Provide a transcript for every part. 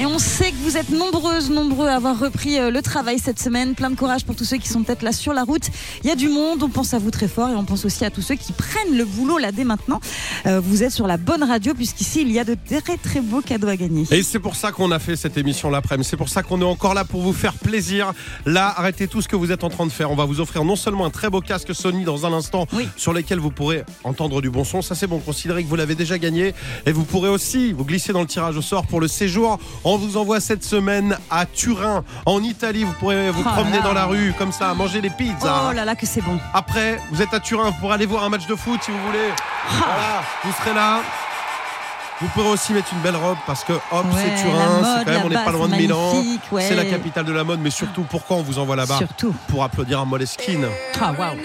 Et on sait que vous êtes nombreuses, nombreux à avoir repris euh, le travail cette semaine. Plein de courage pour tous ceux qui sont peut-être là sur la route. Il y a du monde, on pense à vous très fort et on pense aussi à tous ceux qui prennent le boulot là dès maintenant. Euh, vous êtes sur la bonne radio puisqu'ici il y a de très très beaux cadeaux à gagner. Et c'est pour ça qu'on a fait cette émission l'après-midi. C'est pour ça qu'on est encore là pour vous faire plaisir. Là, arrêtez tout ce que vous êtes en train de faire. On va vous offrir non seulement un très beau casque Sony dans un instant, Oui. sur lequel vous pourrez entendre du bon son. Ça, c'est bon. Considérez que vous l'avez déjà gagné. Et vous pourrez aussi vous glisser dans le tirage au sort pour le séjour. On vous envoie cette semaine à Turin, en Italie. Vous pourrez vous Oh promener là. dans la rue comme ça, manger des pizzas. Oh là là que c'est bon. Après, vous êtes à Turin, vous pourrez aller voir un match de foot si vous voulez. Voilà, vous serez là. Vous pourrez aussi mettre une belle robe parce que hop, Ouais, c'est Turin, c'est quand même, on n'est pas loin de Milan. ouais. C'est la capitale de la mode, mais surtout, pourquoi on vous envoie là-bas Surtout. Pour applaudir un Moleskine. Ah waouh.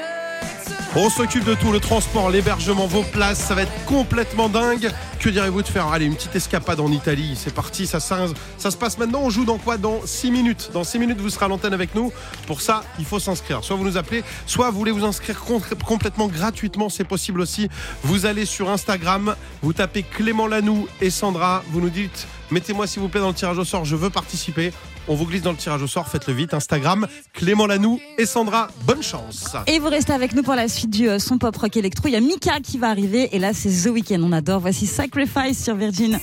On s'occupe de tout, le transport, l'hébergement, vos places, ça va être complètement dingue. Que direz-vous de faire allez, une petite escapade en Italie C'est parti, ça, se passe maintenant. On joue dans quoi Dans 6 minutes. Dans 6 minutes, vous serez à l'antenne avec nous. Pour ça, il faut s'inscrire. Soit vous nous appelez, soit vous voulez vous inscrire complètement gratuitement, c'est possible aussi. Vous allez sur Instagram, vous tapez Clément Lanoux et Sandra, vous nous dites mettez-moi s'il vous plaît dans le tirage au sort, je veux participer. On vous glisse dans le tirage au sort, faites-le vite. Instagram, Clément Lanoux et Sandra, bonne chance. Et vous restez avec nous pour la suite du euh, son pop rock électro. Il y a Mika qui va arriver et là c'est The Weeknd. On adore. Voici Sacrifice sur Virgin.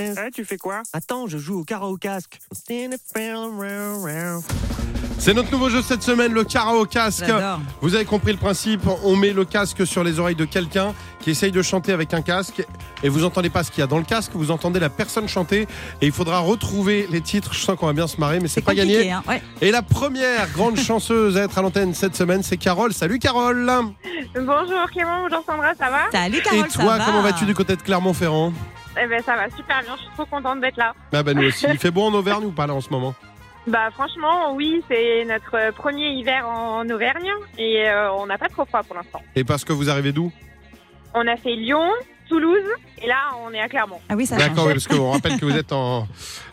Eh, tu fais quoi? Attends, je joue au karaoke casque. C'est notre nouveau jeu cette semaine, le karaoke casque. Vous avez compris le principe, on met le casque sur les oreilles de quelqu'un qui essaye de chanter avec un casque et vous entendez pas ce qu'il y a dans le casque, vous entendez la personne chanter et il faudra retrouver les titres. Je sens qu'on va bien se marrer, mais c'est pas gagné. hein. Ouais. Et la première grande chanceuse à être à l'antenne cette semaine, c'est Carole. Salut Carole Bonjour Clément, bonjour Sandra, ça va? Salut Carole, Et toi, ça va comment vas-tu du côté de Clermont-Ferrand? Eh ben ça va super bien, je suis trop contente d'être là. Ah bah nous aussi. Il fait beau en Auvergne ou pas là en ce moment? Bah franchement, oui, c'est notre euh, premier hiver en Auvergne et euh, on n'a pas trop froid pour l'instant. Et parce que vous arrivez d'où? On a fait Lyon, Toulouse et là on est à Clermont. Ah oui, ça D'accord, oui, parce qu'on rappelle que vous êtes en,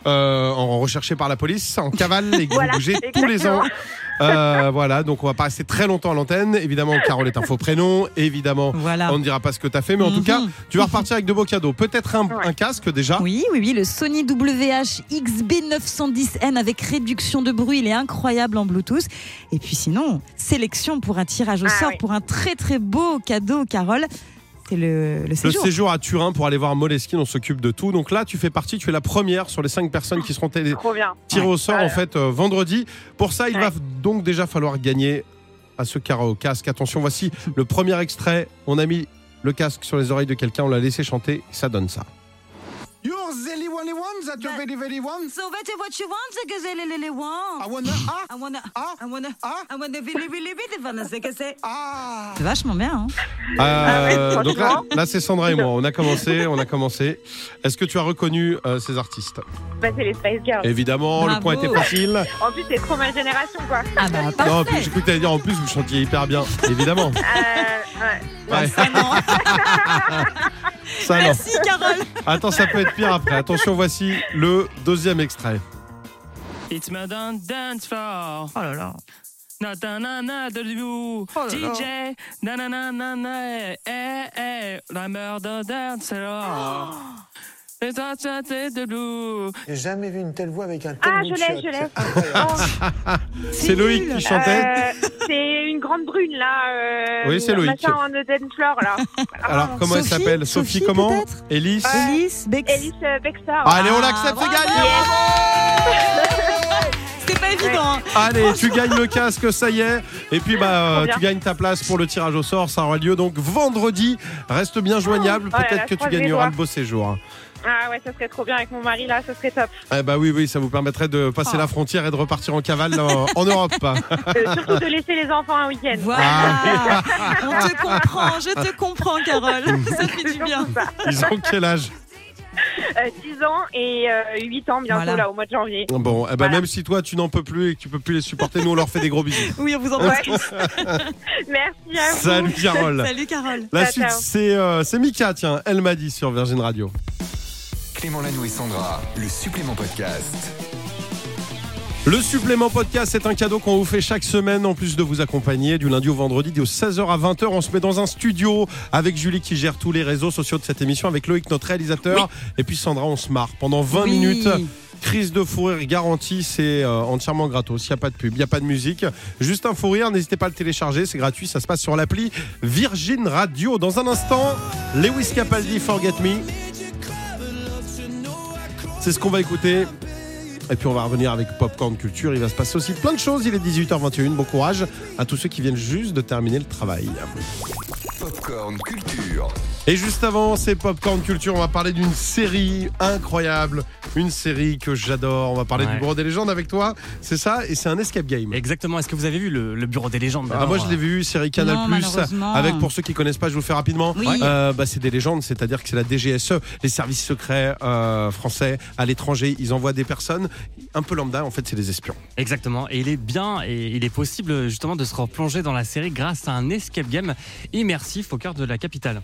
euh, en recherché par la police, en cavale, et que Voilà, vous bougez tous les ans. Euh, voilà, donc on va pas rester très longtemps à l'antenne. Évidemment, Carole est un faux prénom. Évidemment, Voilà. on ne dira pas ce que tu as fait, mais en tout Mhm. cas, tu vas repartir avec de beaux cadeaux. Peut-être un, Ouais. un casque déjà. Oui, oui, oui, le Sony WH XB910N avec réduction de bruit, il est incroyable en Bluetooth. Et puis sinon, sélection pour un tirage au Ah sort oui. pour un très très beau cadeau, Carole. Le, le Le séjour. à Turin pour aller voir Moleskine, on s'occupe de tout. Donc là, tu fais partie, tu es la première sur les cinq personnes qui seront tirées au sort en fait euh, vendredi. Pour ça, il Ouais. va donc déjà falloir gagner à ce karaoke casque. Attention, voici le premier extrait. On a mis le casque sur les oreilles de quelqu'un, on l'a laissé chanter, ça donne ça. You're only one that you very, very want. So that's what you want, les want. I wanna, ah, I wanna, Ah. I wanna, Ah. I wanna really, really, really wanna, c'est ah. Vachement bien, hein. Euh, ouais, donc là, c'est Sandra et moi. On a commencé, on a commencé. Est-ce que tu as reconnu euh, ces artistes Bah c'est les Spice Girls. Évidemment, le point était facile. En plus c'est trop ma génération quoi. Ah bah, Non, parfait. puis j'ai cru que t'allais dire en plus vous chantiez hyper bien. Évidemment. Euh, ouais. Ouais. Ça, non. Ça non. Merci, Carole. Attends, ça peut être pire après. Attention, voici le deuxième extrait. It's my dance floor. Oh là là. Na na na na de you. Oh. DJ. Na na na na na. Eh eh. La murder dance floor. C'est de loup. J'ai jamais vu une telle voix avec un tel Ah je l'ai, je l'ai. C'est Loïc qui chantait. Euh, c'est une grande brune là. Euh, Oui, c'est Loïc. Machin floor là. Alors, comment elle s'appelle Sophie, Sophie, comment Elise Alice, Bex. Alice euh, Baxter. Allez, on Ah, l'accepte, c'est bravo. gagné C'était pas évident. hein. Allez, tu gagnes le casque, ça y est. Et puis, bah, euh, tu gagnes ta place pour le tirage au sort. Ça aura lieu donc vendredi. Reste bien joignable. Oh Peut-être que tu gagneras le beau séjour. Ah ouais, ça serait trop bien avec mon mari là, ça serait top. Eh bah oui, oui, ça vous permettrait de passer Oh. la frontière et de repartir en cavale en, en Europe. Euh, surtout de laisser les enfants un week-end. Voilà. On te comprend, je te comprends, Carole. Ça fait du bien. Ils ont quel âge? Euh, 10 ans et euh, 8 ans bientôt Voilà. là au mois de janvier. Bon, eh ben, Voilà. même si toi tu n'en peux plus et que tu peux plus les supporter, nous on leur fait des gros bisous. Oui, on vous embrasse Ouais. tous. Merci à vous. Salut Carole. Salut, Carole. La Ciao, suite c'est euh, c'est Mika, tiens, elle m'a dit sur Virgin Radio. Clément Lanoux et Sandra, le supplément podcast. Le supplément podcast, c'est un cadeau qu'on vous fait chaque semaine en plus de vous accompagner du lundi au vendredi de 16h à 20h. On se met dans un studio avec Julie qui gère tous les réseaux sociaux de cette émission, avec Loïc notre réalisateur et puis Sandra, on se marre pendant 20 Oui. minutes. Crise de fou rire garantie, c'est euh, entièrement gratos. Il n'y a pas de pub, il n'y a pas de musique. Juste un fou rire, n'hésitez pas à le télécharger, c'est gratuit, ça se passe sur l'appli Virgin Radio. Dans un instant, Lewis Capaldi, Forget Me. C'est ce qu'on va écouter. Et puis on va revenir avec Popcorn Culture. Il va se passer aussi plein de choses. Il est 18h21. Bon courage à tous ceux qui viennent juste de terminer le travail. Popcorn Culture. Et juste avant, c'est Popcorn Culture. On va parler d'une série incroyable. Une série que j'adore. On va parler Ouais. du Bureau des légendes avec toi. C'est ça? Et c'est un escape game. Exactement. Est-ce que vous avez vu le, le bureau des légendes Ah, moi je l'ai vu, série Canal Non, malheureusement. avec pour ceux qui connaissent pas, je vous le fais rapidement. Oui. Euh, bah, c'est des légendes, c'est-à-dire que c'est la DGSE, les services secrets euh, français à l'étranger. Ils envoient des personnes un peu lambda. En fait, c'est des espions. Exactement. Et il est bien et il est possible justement de se replonger dans la série grâce à un escape game immersif au cœur de la capitale.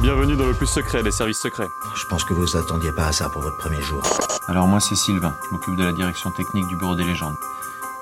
Bienvenue dans le plus secret des services secrets. Je pense que vous attendiez pas à ça pour votre premier jour. Alors moi c'est Sylvain, je m'occupe de la direction technique du bureau des légendes.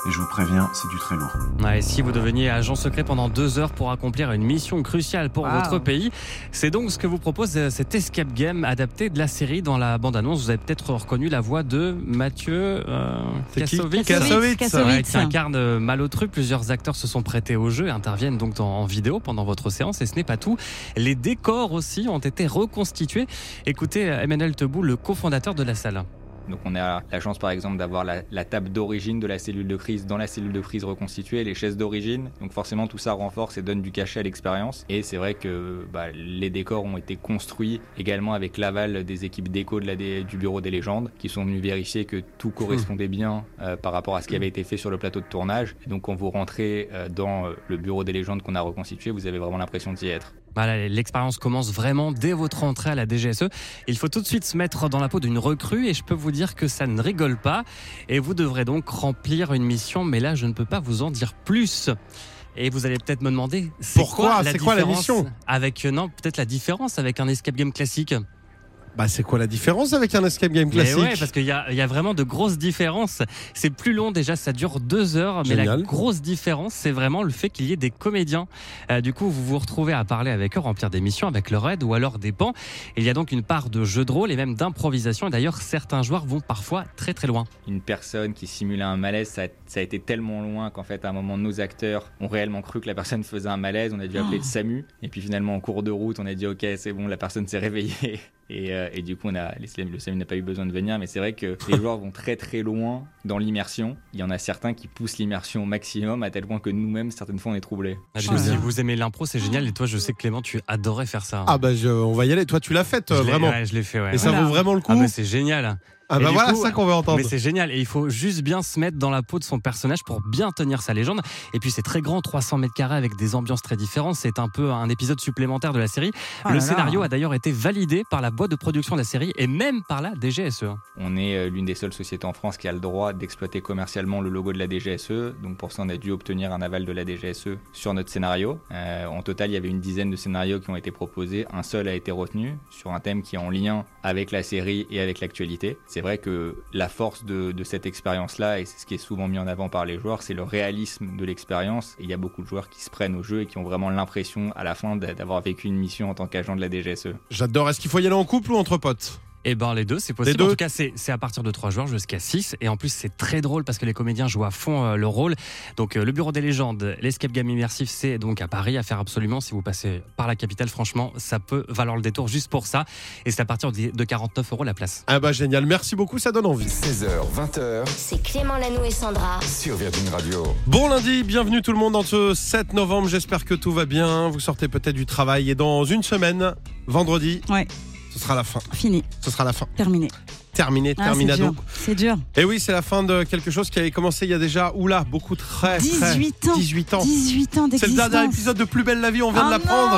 Et je vous préviens, c'est du très lourd. Ouais, si vous deveniez agent secret pendant deux heures pour accomplir une mission cruciale pour Wow. votre pays, c'est donc ce que vous propose euh, cet escape game adapté de la série. Dans la bande-annonce, vous avez peut-être reconnu la voix de Mathieu euh, Kassovitz. Kassovitz. Kassovitz. Ouais, qui incarne euh, Malotru. Plusieurs acteurs se sont prêtés au jeu et interviennent donc dans- en vidéo pendant votre séance. Et ce n'est pas tout. Les décors aussi ont été reconstitués. Écoutez Emmanuel Tebou, le cofondateur de la salle. Donc on a la chance par exemple d'avoir la, la table d'origine de la cellule de crise dans la cellule de crise reconstituée, les chaises d'origine. Donc forcément tout ça renforce et donne du cachet à l'expérience. Et c'est vrai que bah, les décors ont été construits également avec l'aval des équipes d'éco de la D- du bureau des légendes qui sont venus vérifier que tout correspondait bien euh, par rapport à ce qui avait été fait sur le plateau de tournage. Et donc quand vous rentrez euh, dans euh, le bureau des légendes qu'on a reconstitué, vous avez vraiment l'impression d'y être. Voilà, l'expérience commence vraiment dès votre entrée à la DGSE. Il faut tout de suite se mettre dans la peau d'une recrue et je peux vous dire que ça ne rigole pas. Et vous devrez donc remplir une mission, mais là je ne peux pas vous en dire plus. Et vous allez peut-être me demander, c'est Pourquoi quoi la C'est quoi la différence mission Avec euh, non, peut-être la différence avec un escape game classique? Bah, c'est quoi la différence avec un escape game Mais classique ouais, parce qu'il y a, il y a vraiment de grosses différences. C'est plus long déjà, ça dure deux heures, mais la Génial. grosse différence, c'est vraiment le fait qu'il y ait des comédiens. Euh, du coup, vous vous retrouvez à parler avec eux, remplir des missions avec leur aide ou alors des pans. Il y a donc une part de jeu de rôle et même d'improvisation. Et d'ailleurs, certains joueurs vont parfois très très loin. une personne qui simulait un malaise, ça a, ça a été tellement loin qu'en fait, à un moment, nos acteurs ont réellement cru que la personne faisait un malaise. On a dû appeler le SAMU. Et puis finalement, en cours de route, on a dit, OK, c'est bon, la personne s'est réveillée. Et, euh, et du coup, on a, les- le SAMU n'a pas eu besoin de venir. Mais c'est vrai que les joueurs vont très très loin dans l'immersion. Il y en a certains qui poussent l'immersion au maximum, à tel point que nous-mêmes, certaines fois, on est troublés. Ah, si vous aimez l'impro, c'est génial. Et toi, je sais que Clément, tu adorais faire ça. Ah bah je- on va y aller. Toi tu l'as fait Je euh, vraiment. ouais, je l'ai fait, ouais. Et ça vaut vraiment le coup. Ah, mais c'est génial. Ah bah voilà coup, ça qu'on veut entendre. Mais c'est génial et il faut juste bien se mettre dans la peau de son personnage pour bien tenir sa légende. Et puis c'est très grand, 300 mètres carrés avec des ambiances très différentes. C'est un peu un épisode supplémentaire de la série. Oh le là là. scénario a d'ailleurs été validé par la boîte de production de la série et même par la DGSE. On est euh, l'une des seules sociétés en France qui a le droit d'exploiter commercialement le logo de la DGSE. Donc pour ça, on a dû obtenir un aval de la DGSE sur notre scénario. Euh, en total, il y avait une dizaine de scénarios qui ont été proposés. Un seul a été retenu sur un thème qui est en lien avec la série et avec l'actualité. C'est vrai que la force de, cette expérience-là, et c'est ce qui est souvent mis en avant par les joueurs, c'est le réalisme de l'expérience. Il y a beaucoup de joueurs qui se prennent au jeu et qui ont vraiment l'impression à la fin d'a- d'avoir vécu une mission en tant qu'agent de la DGSE. J'adore. Est-ce qu'il faut y aller en couple ou entre potes? Et ben les deux, c'est possible. deux. En tout cas, c'est c'est à partir de 3 joueurs jusqu'à 6. Et en plus, c'est très drôle parce que les comédiens jouent à fond euh, le rôle. Donc, euh, le Bureau des légendes, l'escape game immersif, c'est donc à Paris à faire absolument. Si vous passez par la capitale, franchement, ça peut valoir le détour juste pour ça. Et c'est à partir de de 49 euros la place. Ah bah génial. Merci beaucoup. Ça donne envie. 16h, 20h C'est Clément Lanoux et Sandra. sur Virgin Radio. Bon lundi, bienvenue tout le monde dans ce 7 novembre. J'espère que tout va bien. Vous sortez peut-être du travail et dans une semaine, vendredi, Ouais, ce sera la fin. fini, Ce sera la fin. terminé. Terminé, Ah, terminado. C'est dur. Et oui, c'est la fin de quelque chose qui avait commencé il y a déjà, oula, beaucoup très, très 18 ans. 18 ans. 18 ans C'est le dernier épisode de Plus belle la vie, on vient de Oh l'apprendre.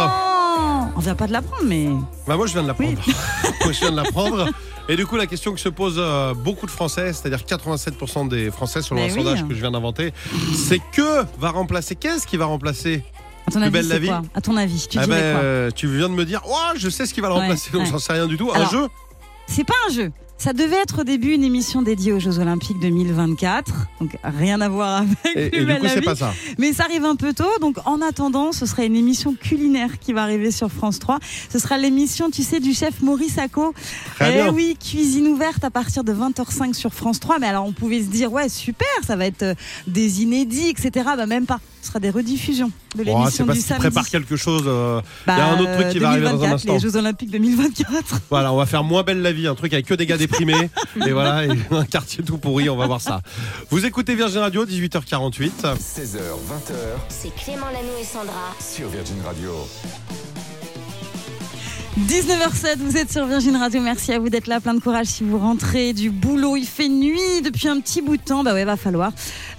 non On vient pas de l'apprendre, mais Bah moi je viens de l'apprendre. moi je viens de l'apprendre. Et du coup la question que se posent euh, beaucoup de Français, c'est-à-dire 87% des Français selon Mais un oui. sondage que je viens d'inventer, c'est que va remplacer, qu'est-ce qui va remplacer à ton avis, belle la c'est vie quoi À ton avis, tu Ah dirais quoi Tu viens de me dire, oh je sais ce qui va le remplacer, donc j'en sais rien du tout. Un Alors, jeu? C'est pas un jeu. Ça devait être au début une émission dédiée aux Jeux Olympiques 2024, donc rien à voir avec Et, et du coup, la c'est vie. pas ça. Mais ça arrive un peu tôt, donc en attendant, ce sera une émission culinaire qui va arriver sur France 3. Ce sera l'émission, tu sais, du chef Maurice Acco. Très Eh bien. oui, cuisine ouverte à partir de 20h05 sur France 3. Mais alors, on pouvait se dire, ouais, super, ça va être euh, des inédits, etc. Bah, même pas. Ce sera des rediffusions de l'émission du qu'il samedi. prépare quelque chose. euh, Il y a Bah, un autre truc qui va arriver dans un 2024, instant. Les Jeux Olympiques 2024. Voilà, on va faire moins belle la vie, un truc avec que des gars et voilà, et un quartier tout pourri, on va voir ça. Vous écoutez Virgin Radio, 18h48. 16h, 20h C'est Clément Lanou et Sandra. sur Virgin Radio. 19h07, vous êtes sur Virgin Radio. Merci à vous d'être là. Plein de courage si vous rentrez du boulot. Il fait nuit depuis un petit bout de temps. Bah ouais, va falloir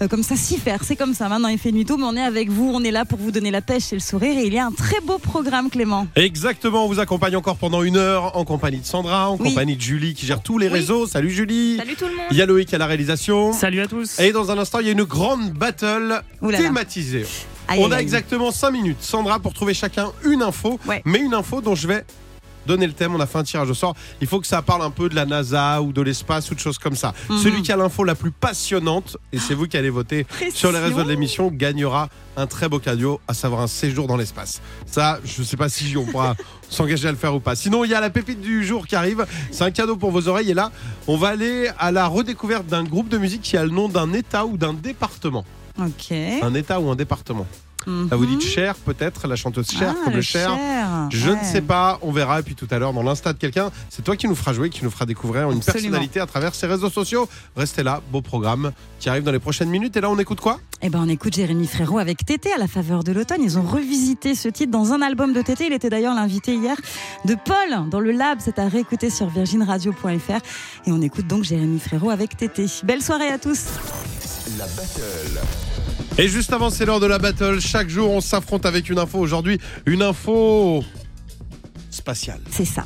euh, comme ça s'y faire. C'est comme ça. Maintenant, il fait nuit tôt, mais on est avec vous. On est là pour vous donner la pêche et le sourire. Et il y a un très beau programme, Clément. Exactement, on vous accompagne encore pendant une heure en compagnie de Sandra, en Oui. compagnie de Julie qui gère tous les Oui. réseaux. Salut Julie. Salut tout le monde. Il y a Loïc à la réalisation. Salut à tous. Et dans un instant, il y a une grande battle Ouh là là. thématisée. Aïe, On a aïe. exactement 5 minutes, Sandra, pour trouver chacun une info, Ouais. mais une info dont je vais donner le thème. On a fait un tirage au sort. Il faut que ça parle un peu de la NASA ou de l'espace ou de choses comme ça. Mhm. Celui qui a l'info la plus passionnante, et c'est vous qui allez voter sur les réseaux de l'émission, gagnera un très beau cadeau, à savoir un séjour dans l'espace. Ça, je ne sais pas si on pourra s'engager à le faire ou pas. Sinon, il y a la pépite du jour qui arrive. C'est un cadeau pour vos oreilles. Et là, on va aller à la redécouverte d'un groupe de musique qui a le nom d'un État ou d'un département. Ok. Un État ou un département. Vous dites Cher, peut-être, la chanteuse Cher, Mhm. Ah, comme le le Cher. Cher, Je ouais. ne sais pas, on verra. Et puis tout à l'heure, dans l'insta de quelqu'un, c'est toi qui nous fera jouer, qui nous fera découvrir une Absolument. personnalité à travers ses réseaux sociaux. Restez là, beau programme qui arrive dans les prochaines minutes. Et là, on écoute quoi? Eh ben, on écoute Jérémy Frérot avec Tété à la faveur de l'automne. Ils ont revisité ce titre dans un album de Tété. Il était d'ailleurs l'invité hier de Paul dans le Lab. C'est à réécouter sur virginradio.fr. Et on écoute donc Jérémy Frérot avec Tété. Belle soirée à tous. La battle. Et juste avant, c'est l'heure de la battle. Chaque jour, on s'affronte avec une info. Aujourd'hui, une info spatiale. C'est ça.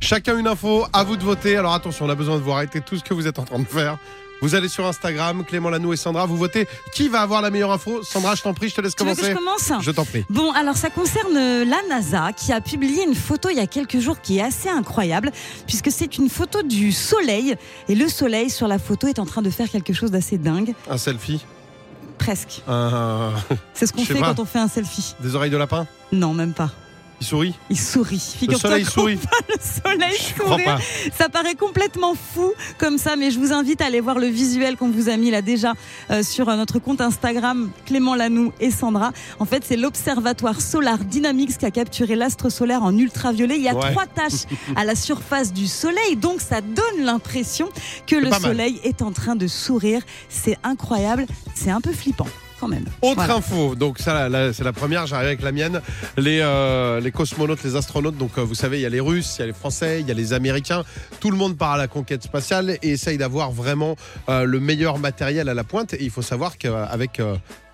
Chacun une info, à vous de voter. Alors attention, on a besoin de vous arrêter tout ce que vous êtes en train de faire. Vous allez sur Instagram, Clément Lanou et Sandra, vous votez qui va avoir la meilleure info. Sandra, je t'en prie, je te laisse Tu veux que commencer. je commence? Je t'en prie. Bon, alors ça concerne euh, la NASA qui a publié une photo il y a quelques jours qui est assez incroyable puisque c'est une photo du soleil et le soleil sur la photo est en train de faire quelque chose d'assez dingue. Un selfie. Presque. Un- C'est ce qu'on fait pas. quand on fait un selfie. Des oreilles de lapin? Non, même pas. Il sourit Il sourit. Le Figure-toi soleil sourit. le soleil pas. Ça paraît complètement fou comme ça, mais je vous invite à aller voir le visuel qu'on vous a mis là déjà euh, sur euh, notre compte Instagram Clément Lanou et Sandra. En fait, c'est l'Observatoire Solar Dynamics qui a capturé l'astre solaire en ultraviolet. Il y a Ouais. trois taches à la surface du soleil, donc ça donne l'impression que le mal. soleil est en train de sourire. C'est incroyable, c'est un peu flippant quand même. Autre Voilà. info, donc ça c'est la première, j'arrive avec la mienne. Les, euh, les cosmonautes, les astronautes, donc euh, vous savez, il y a les Russes, il y a les Français, il y a les Américains. Tout le monde part à la conquête spatiale et essaye d'avoir vraiment euh, le meilleur matériel à la pointe. Et il faut savoir qu'avec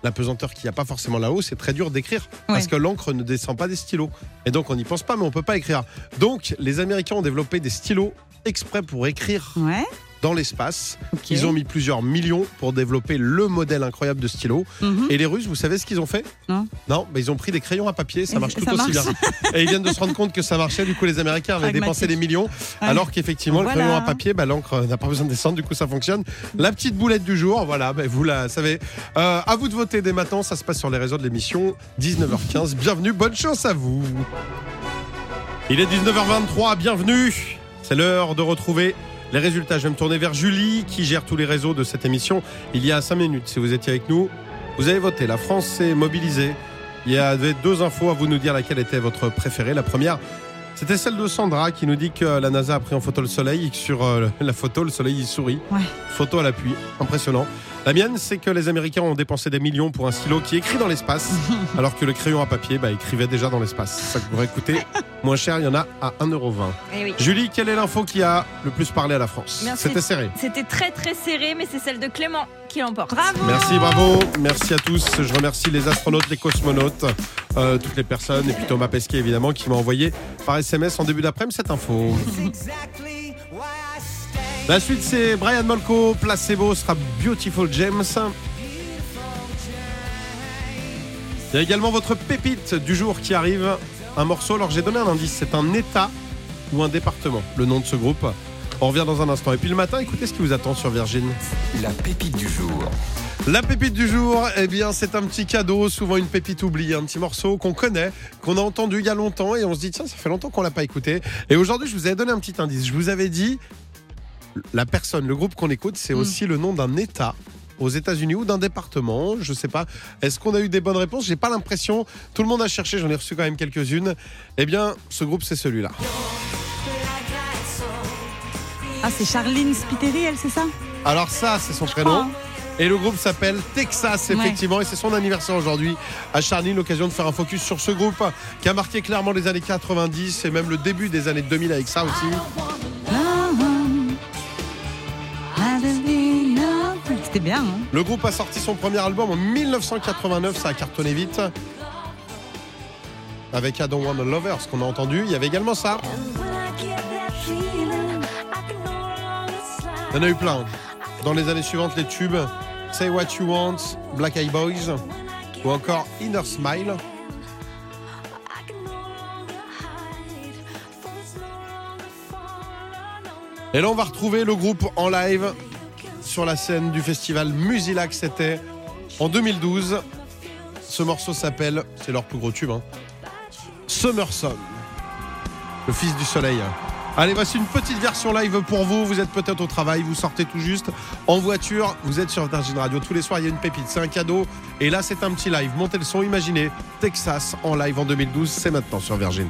la pesanteur qu'il n'y a pas forcément là-haut, c'est très dur d'écrire parce que l'encre ne descend pas des stylos. Et donc on n'y pense pas, mais on peut pas écrire. Donc les Américains ont développé des stylos exprès pour écrire Ouais. Dans l'espace. Ok. Ils ont mis plusieurs millions pour développer le modèle incroyable de stylo. Mhm. Et les Russes, vous savez ce qu'ils ont fait Non. Non, bah, ils ont pris des crayons à papier, ça marche tout aussi bien. Et ils viennent de se rendre compte que ça marchait, du coup les Américains avaient dépensé des millions, Ouais. alors qu'effectivement Voilà. le crayon à papier, bah, l'encre n'a pas besoin de descendre, du coup ça fonctionne. La petite boulette du jour, voilà, bah, vous la savez. Euh, à vous de voter dès maintenant, ça se passe sur les réseaux de l'émission, 19h15. Bienvenue, bonne chance à vous. Il est 19h23, bienvenue. C'est l'heure de retrouver les résultats. Je vais me tourner vers Julie qui gère tous les réseaux de cette émission. Il y a 5 minutes, si vous étiez avec nous, vous avez voté. La France s'est mobilisée. Il y avait deux infos à vous nous dire laquelle était votre préférée. La première, c'était celle de Sandra qui nous dit que la NASA a pris en photo le soleil et que sur euh, la photo, le soleil il sourit. Ouais. Photo à l'appui, impressionnant. La mienne, c'est que les Américains ont dépensé des millions pour un stylo qui écrit dans l'espace, alors que le crayon à papier bah, écrivait déjà dans l'espace. Ça pourrait coûter moins cher, il y en a à 1,20€. Eh oui. Julie, quelle est l'info qui a le plus parlé à la France? Merci. C'était serré. C'était très très serré, mais c'est celle de Clément qui l'emporte. Bravo Merci, bravo. Merci à tous. Je remercie les astronautes, les cosmonautes, euh, toutes les personnes, et puis Thomas Pesquet, évidemment, qui m'a envoyé par SMS en début d'après-midi cette info. La suite, c'est Brian Molko. Placebo sera Beautiful James. Il y a également votre pépite du jour qui arrive. Un morceau. Alors, j'ai donné un indice. C'est un État ou un département, le nom de ce groupe. On revient dans un instant. Et puis le matin, écoutez ce qui vous attend sur Virgin. La pépite du jour. La pépite du jour, eh bien, c'est un petit cadeau, souvent une pépite oubliée, un petit morceau qu'on connaît, qu'on a entendu il y a longtemps et on se dit, tiens, ça fait longtemps qu'on l'a pas écouté. Et aujourd'hui, je vous avais donné un petit indice. Je vous avais dit, la personne, le groupe qu'on écoute, c'est aussi le nom d'un État aux États-Unis ou d'un département, je sais pas. Est-ce qu'on a eu des bonnes réponses? J'ai pas l'impression. Tout le monde a cherché, j'en ai reçu quand même quelques-unes. Eh bien, ce groupe, c'est celui-là. Ah, c'est Charline Spiteri, elle, c'est ça? Alors ça, c'est son prénom. Et le groupe s'appelle Texas, Ouais. effectivement, et c'est son anniversaire aujourd'hui. À Charny, l'occasion de faire un focus sur ce groupe qui a marqué clairement les années 90 et même le début des années 2000 avec ça aussi. Hein Le groupe a sorti son premier album en 1989, ça a cartonné vite. Avec I Don't Wanna Lover, ce qu'on a entendu. Il y avait également ça. Il y en a eu plein. Dans les années suivantes, les tubes Say What You Want, Black Eyed Boys ou encore Inner Smile. Et là, on va retrouver le groupe en live sur la scène du festival Musilac. C'était en 2012. Ce morceau s'appelle, c'est leur plus gros tube, hein, Summer Sun, le fils du soleil. Allez, voici une petite version live pour vous. Vous êtes peut-être au travail, vous sortez tout juste en voiture, vous êtes sur Virgin Radio. Tous les soirs, il y a une pépite, c'est un cadeau. Et là, c'est un petit live. Montez le son, imaginez Texas en live en 2012. C'est maintenant sur Virgin.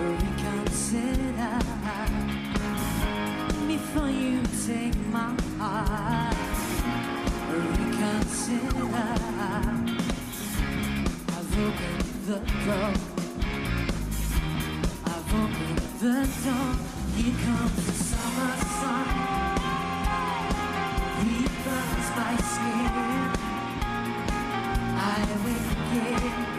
Reconsider. Before you take my heart, reconsider. I've opened the door. I've opened the door. Here comes the summer sun. He burns my skin. I again.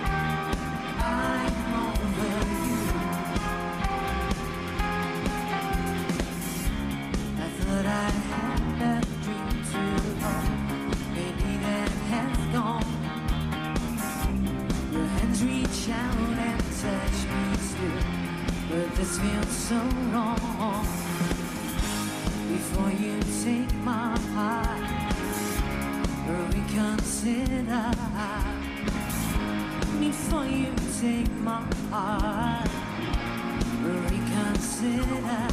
Hands reach out and touch me still, but this feels so wrong. Before you take my heart, reconsider. Before you take my heart, reconsider.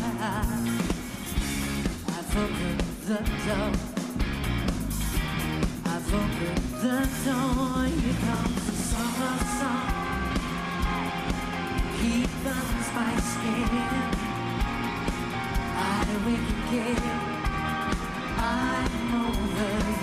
I've opened the door. I've opened the door. Here comes the summer sun. He burns my skin. I wake again. I'm over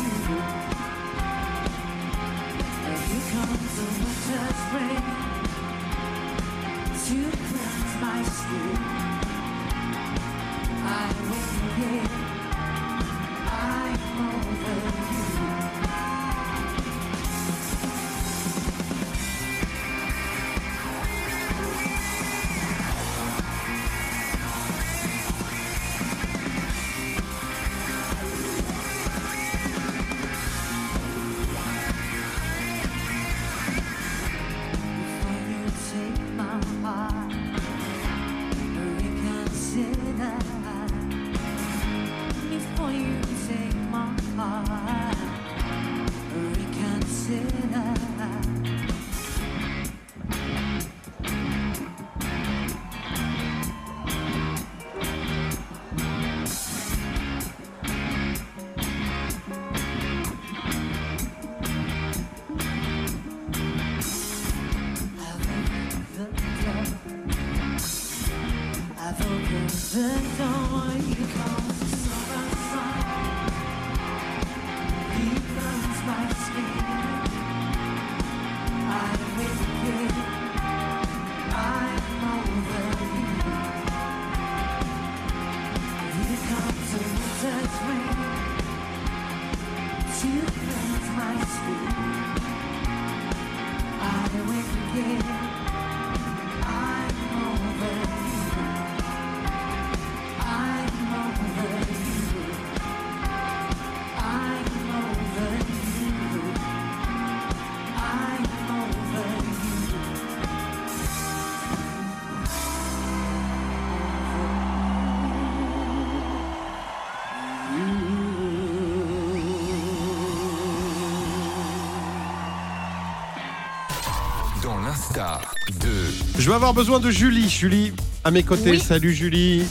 Je vais avoir besoin de Julie. Julie, à mes côtés. Oui. Salut Julie.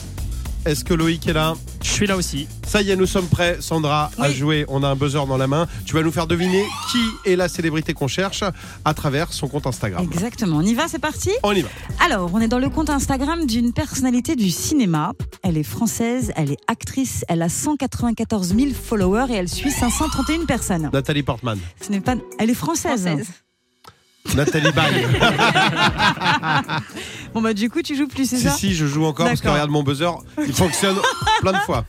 Est-ce que Loïc est là? Je suis là aussi. Ça y est, nous sommes prêts. Sandra a Oui. joué. On a un buzzer dans la main. Tu vas nous faire deviner qui est la célébrité qu'on cherche à travers son compte Instagram. Exactement. On y va, c'est parti? On y va. Alors, on est dans le compte Instagram d'une personnalité du cinéma. Elle est française, elle est actrice, elle a 194 000 followers et elle suit 531 personnes. Nathalie Portman. Ce n'est pas. Elle est française. Française. Nathalie Baye. Bon bah du coup, tu joues plus, c'est si, ça si, je joue encore parce que D'accord. regarde mon buzzer. Il fonctionne plein de fois.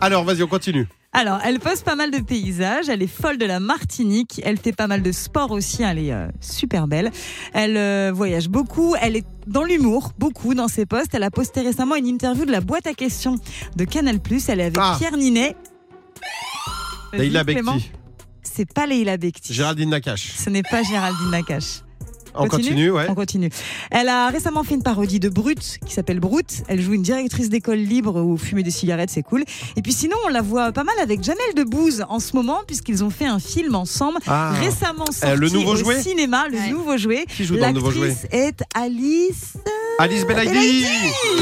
Alors, vas-y, on continue. Alors, elle poste pas mal de paysages, elle est folle de la Martinique, elle fait pas mal de sport aussi, elle est euh, super belle. Elle euh, voyage beaucoup, elle est dans l'humour, beaucoup dans ses posts. Elle a posté récemment une interview de la boîte à questions de Canal+. Elle est avec Ah. Pierre Ninet. Vas-y, Leïla Clément. Bekti. C'est pas Leïla Bekti. Géraldine Nakache. Ce n'est pas Géraldine Nakache. On continue, ouais. On continue. Elle a récemment fait une parodie de Brut qui s'appelle Brut. Elle joue une directrice d'école libre où fumer des cigarettes, c'est cool. Et puis sinon, on la voit pas mal avec Jamel Debbouze en ce moment, puisqu'ils ont fait un film ensemble Ah. récemment sorti Euh, le nouveau au jouet cinéma, le Ouais. nouveau jouet. Qui joue dans le nouveau jouet L'actrice est Alice. Alice Belaïdi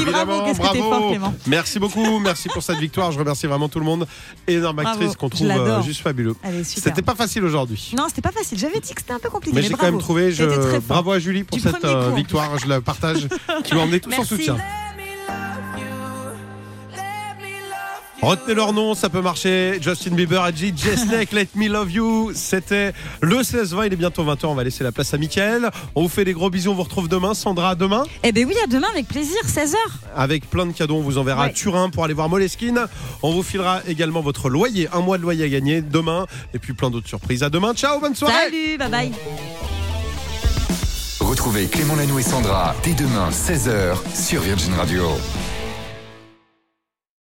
Bravo, qu'est-ce que t'es bravo. fort, Clément. Merci beaucoup, merci pour cette victoire. Je remercie vraiment tout le monde. Énorme Bravo, actrice qu'on trouve euh, juste fabuleux. C'était pas facile aujourd'hui. Non, c'était pas facile. J'avais dit que c'était un peu compliqué. Mais Mais, j'ai quand même trouvé. Je... Très. Bravo à Julie pour cette euh, victoire. Je la partage. qui m'a emmené tout son soutien. Retenez leur nom, ça peut marcher. Justin Bieber, Adji, Snake, Let Me Love You. C'était le 16-20. Il est bientôt 20h. On va laisser la place à Mickaël. On vous fait des gros bisous. On vous retrouve demain. Sandra, à demain. Eh ben oui, à demain avec plaisir, 16h. avec plein de cadeaux. On vous enverra à. Turin pour aller voir Moleskine. On vous filera également votre loyer, un mois de loyer à gagner demain. Et puis plein d'autres surprises. À demain. Ciao, bonne soirée. Salut, bye bye. Retrouvez Clément Lanoux et Sandra dès demain 16h sur Virgin Radio.